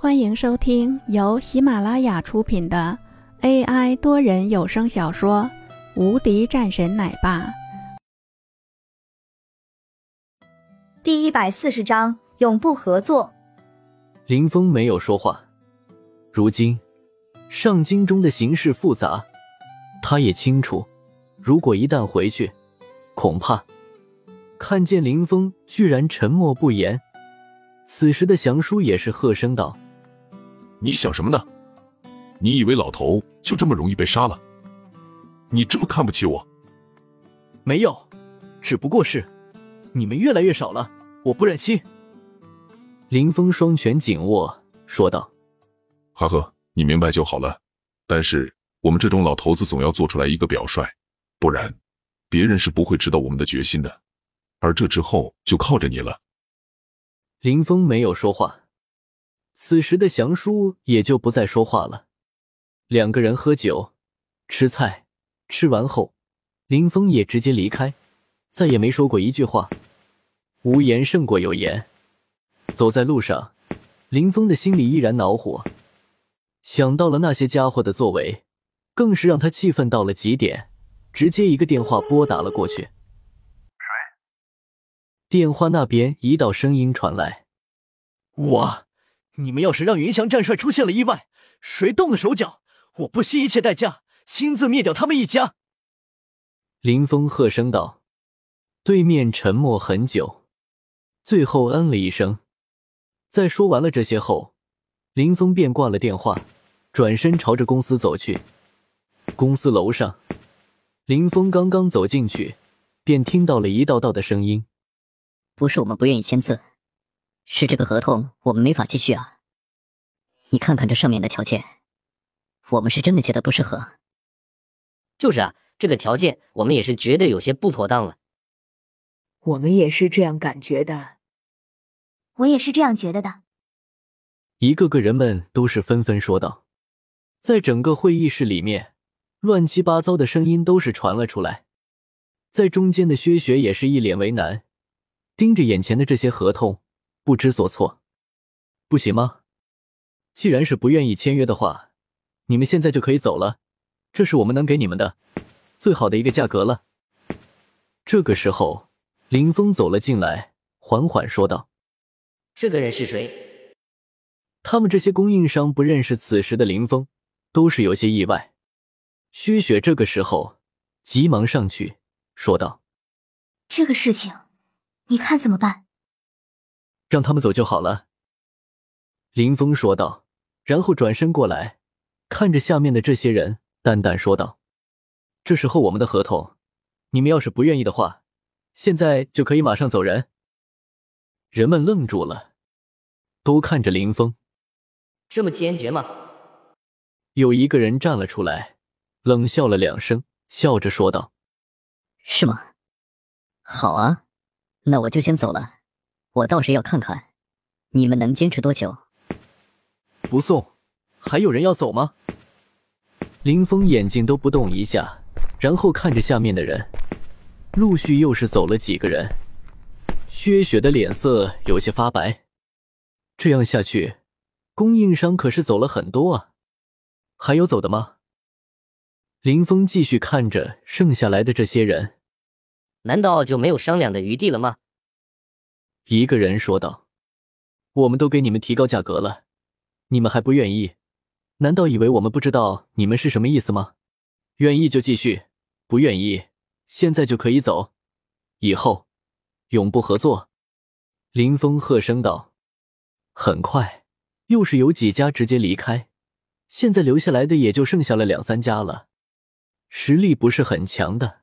欢迎收听由喜马拉雅出品的 AI 多人有声小说《无敌战神奶爸》第一百四十章：永不合作。林峰没有说话。如今上京中的形势复杂，他也清楚，如果一旦回去，恐怕看见林峰居然沉默不言。此时的祥叔也是喝声道。你想什么呢？你以为老头就这么容易被杀了？你这么看不起我？没有，只不过是你们越来越少了，我不忍心。林峰双拳紧握，说道：“哈呵，你明白就好了。但是我们这种老头子总要做出来一个表率，不然别人是不会知道我们的决心的。而这之后就靠着你了。”林峰没有说话。此时的祥叔也就不再说话了。两个人喝酒、吃菜，吃完后，林峰也直接离开，再也没说过一句话。无言胜过有言。走在路上，林峰的心里依然恼火，想到了那些家伙的作为，更是让他气愤到了极点。直接一个电话拨打了过去。谁？电话那边一道声音传来：“我。”你们要是让云翔战帅出现了意外，谁动了手脚，我不惜一切代价亲自灭掉他们一家。林峰喝声道。对面沉默很久，最后嗯了一声。在说完了这些后，林峰便挂了电话，转身朝着公司走去。公司楼上，林峰刚刚走进去，便听到了一道道的声音：“不是我们不愿意签字。”是这个合同，我们没法继续啊！你看看这上面的条件，我们是真的觉得不适合。就是啊，这个条件我们也是觉得有些不妥当了。我们也是这样感觉的。我也是这样觉得的。一个个人们都是纷纷说道，在整个会议室里面，乱七八糟的声音都是传了出来。在中间的薛雪也是一脸为难，盯着眼前的这些合同。不知所措，不行吗？既然是不愿意签约的话，你们现在就可以走了。这是我们能给你们的最好的一个价格了。这个时候，林峰走了进来，缓缓说道：“这个人是谁？”他们这些供应商不认识此时的林峰，都是有些意外。薛雪这个时候急忙上去说道：“这个事情，你看怎么办？”让他们走就好了，林峰说道，然后转身过来，看着下面的这些人，淡淡说道：“这时候我们的合同，你们要是不愿意的话，现在就可以马上走人。”人们愣住了，都看着林峰，这么坚决吗？有一个人站了出来，冷笑了两声，笑着说道：“是吗？好啊，那我就先走了。”我倒是要看看，你们能坚持多久？不送，还有人要走吗？林峰眼睛都不动一下，然后看着下面的人，陆续又是走了几个人。薛雪的脸色有些发白，这样下去，供应商可是走了很多啊。还有走的吗？林峰继续看着剩下来的这些人，难道就没有商量的余地了吗？一个人说道：“我们都给你们提高价格了，你们还不愿意？难道以为我们不知道你们是什么意思吗？愿意就继续，不愿意现在就可以走，以后永不合作。”林峰喝声道。很快，又是有几家直接离开，现在留下来的也就剩下了两三家了，实力不是很强的。